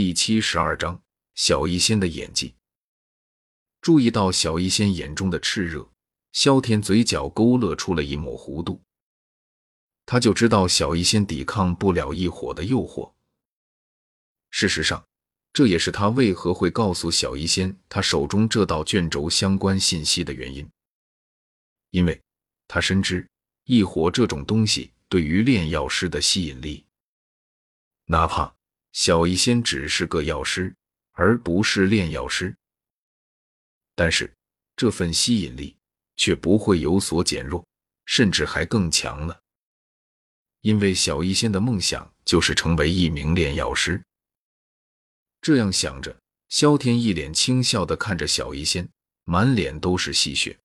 第七十二章小医仙的演技。注意到小医仙眼中的炽热，萧天嘴角勾勒出了一抹弧度。他就知道小医仙抵抗不了一火的诱惑。事实上，这也是他为何会告诉小医仙他手中这道卷轴相关信息的原因。因为他深知异火这种东西对于炼药师的吸引力，哪怕小医仙只是个药师，而不是炼药师。但是这份吸引力却不会有所减弱，甚至还更强了。因为小医仙的梦想就是成为一名炼药师。这样想着，萧天一脸轻笑的看着小医仙，满脸都是戏谑。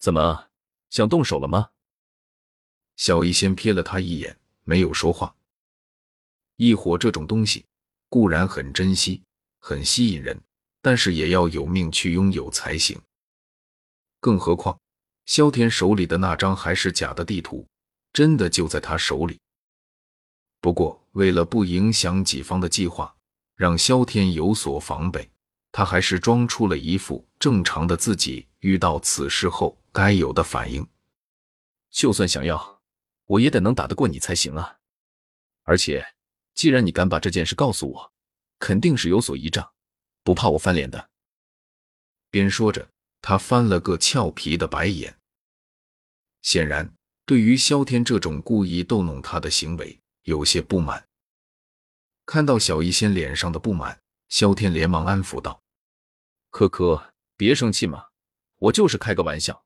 怎么想动手了吗？小医仙瞥了他一眼，没有说话。异火这种东西固然很珍惜，很吸引人。但是也要有命去拥有才行。更何况，萧天手里的那张还是假的地图，真的就在他手里。不过，为了不影响己方的计划，让萧天有所防备，他还是装出了一副正常的自己遇到此事后该有的反应。就算想要，我也得能打得过你才行啊！而且，既然你敢把这件事告诉我，肯定是有所依仗。不怕我翻脸的。边说着，他翻了个俏皮的白眼，显然对于萧天这种故意逗弄他的行为有些不满。看到小医仙脸上的不满，萧天连忙安抚道：“可可，别生气嘛，我就是开个玩笑。”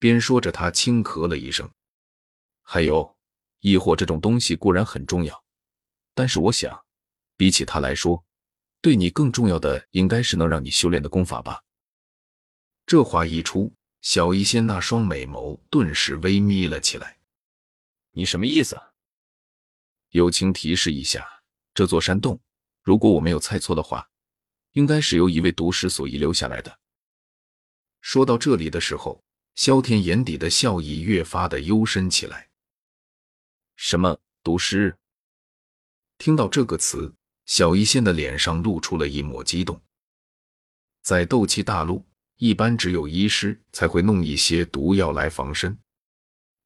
边说着，他轻咳了一声。还有，异火这种东西固然很重要，但是我想，比起他来说，对你更重要的应该是能让你修炼的功法吧。这话一出，小医仙那双美眸顿时微眯了起来。你什么意思？友情提示一下，这座山洞，如果我没有猜错的话，应该是由一位毒师所遗留下来的。说到这里的时候，萧天眼底的笑意越发的幽深起来。什么毒师？听到这个词。小医仙的脸上露出了一抹激动。在斗气大陆，一般只有医师才会弄一些毒药来防身，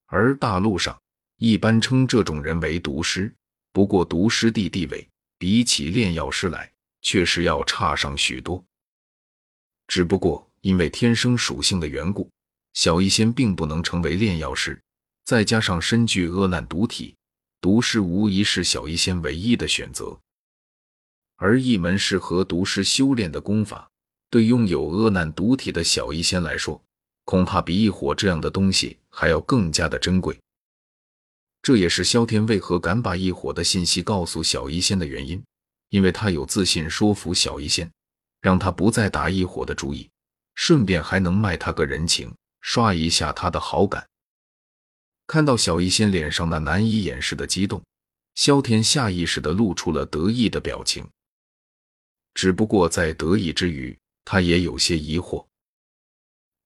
而大陆上一般称这种人为毒师。不过，毒师的地位比起炼药师来，确实要差上许多。只不过因为天生属性的缘故，小医仙并不能成为炼药师，再加上身具恶难毒体，毒师无疑是小医仙唯一的选择。而一门适合毒师修炼的功法，对拥有阿难毒体的小医仙来说，恐怕比异火这样的东西还要更加的珍贵。这也是萧天为何敢把异火的信息告诉小医仙的原因，因为他有自信说服小医仙，让他不再打异火的主意，顺便还能卖他个人情，刷一下他的好感。看到小医仙脸上那难以掩饰的激动，萧天下意识的露出了得意的表情。只不过在得意之余，他也有些疑惑，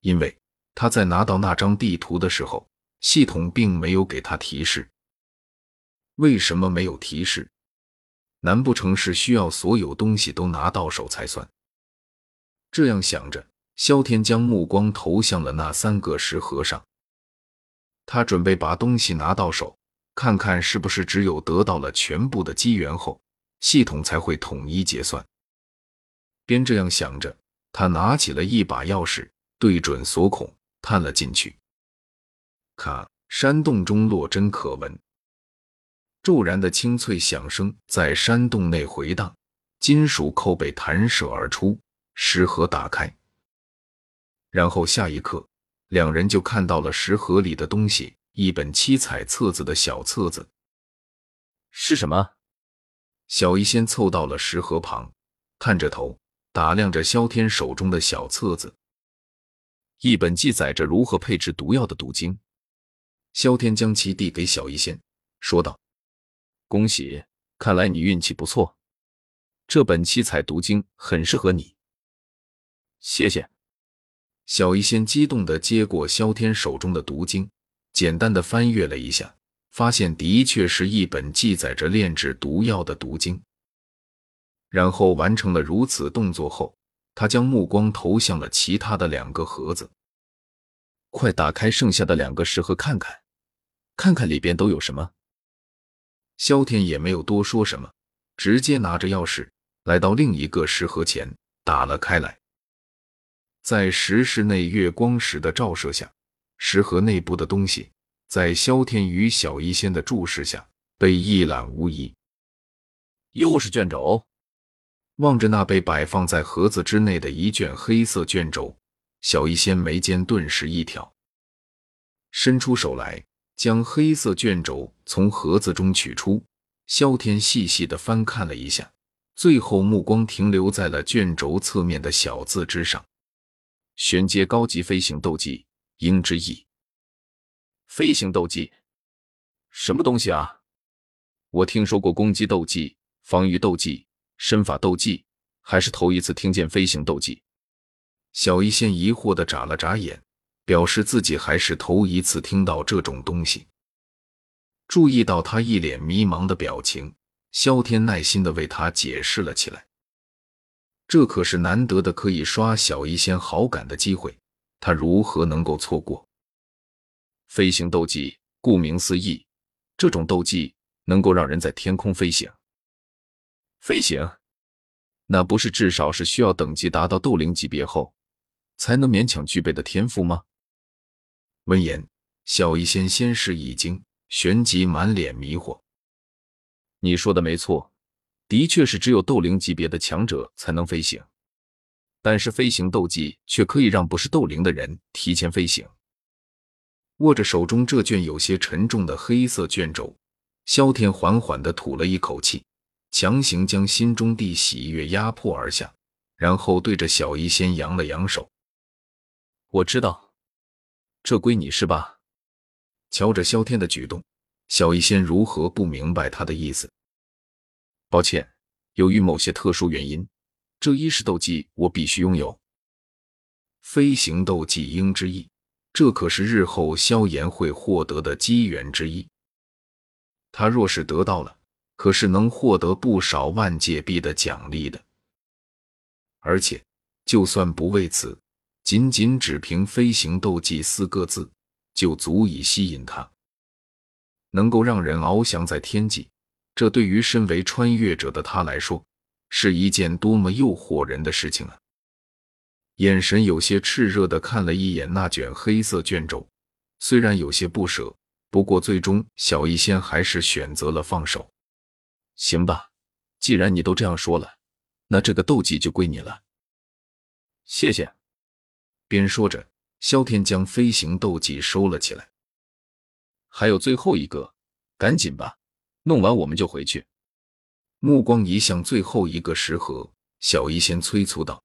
因为他在拿到那张地图的时候，系统并没有给他提示。为什么没有提示？难不成是需要所有东西都拿到手才算？这样想着，萧天将目光投向了那三个石盒上，他准备把东西拿到手，看看是不是只有得到了全部的机缘后，系统才会统一结算。边这样想着，他拿起了一把钥匙，对准锁孔，探了进去。咔！山洞中落针可闻，骤然的清脆响声在山洞内回荡，金属扣被弹射而出，石盒打开。然后下一刻，两人就看到了石盒里的东西——一本七彩册子的小册子。是什么？小医仙凑到了石盒旁，探着头。打量着萧天手中的小册子，一本记载着如何配置毒药的毒经。萧天将其递给小医仙，说道：“恭喜，看来你运气不错，这本七彩毒经很适合你。”谢谢。小医仙激动地接过萧天手中的毒经，简单的翻阅了一下，发现的确是一本记载着炼制毒药的毒经。然后完成了如此动作后，他将目光投向了其他的两个盒子。快打开剩下的两个食盒看看，看看里边都有什么。萧天也没有多说什么，直接拿着钥匙来到另一个食盒前，打了开来。在石室内月光石的照射下，石盒内部的东西在萧天与小医仙的注视下被一览无遗。又是卷轴，望着那被摆放在盒子之内的一卷黑色卷轴。小医仙眉间顿时一挑，伸出手来，将黑色卷轴从盒子中取出。萧天细细的翻看了一下，最后目光停留在了卷轴侧面的小字之上：“玄阶高级飞行斗技，鹰之翼。”飞行斗技，什么东西啊？我听说过攻击斗技、防御斗技、身法斗技，还是头一次听见飞行斗技。小医仙疑惑的眨了眨眼，表示自己还是头一次听到这种东西。注意到他一脸迷茫的表情，萧天耐心的为他解释了起来。这可是难得的可以刷小医仙好感的机会，他如何能够错过？飞行斗技，顾名思义，这种斗技能够让人在天空飞行。飞行，那不是至少是需要等级达到斗灵级别后？才能勉强具备的天赋吗？闻言，小医仙先是一惊，旋即满脸迷惑。你说的没错，的确是只有斗灵级别的强者才能飞行，但是飞行斗技却可以让不是斗灵的人提前飞行。握着手中这卷有些沉重的黑色卷轴，萧天缓缓的吐了一口气，强行将心中的喜悦压迫而下，然后对着小医仙扬了扬手。我知道，这归你是吧？瞧着萧天的举动，小医仙如何不明白他的意思？抱歉，由于某些特殊原因，这一式斗技我必须拥有。飞行斗技鹰之翼，这可是日后萧炎会获得的机缘之一。他若是得到了，可是能获得不少万界币的奖励的。而且，就算不为此。仅仅只凭“飞行斗技”四个字，就足以吸引他，能够让人翱翔在天际。这对于身为穿越者的他来说，是一件多么诱惑人的事情啊！眼神有些炽热的看了一眼那卷黑色卷轴，虽然有些不舍，不过最终小医仙还是选择了放手。行吧，既然你都这样说了，那这个斗技就归你了。谢谢。边说着，萧天将飞行斗技收了起来。还有最后一个，赶紧吧，弄完我们就回去。目光移向最后一个食盒，小医仙催促道：“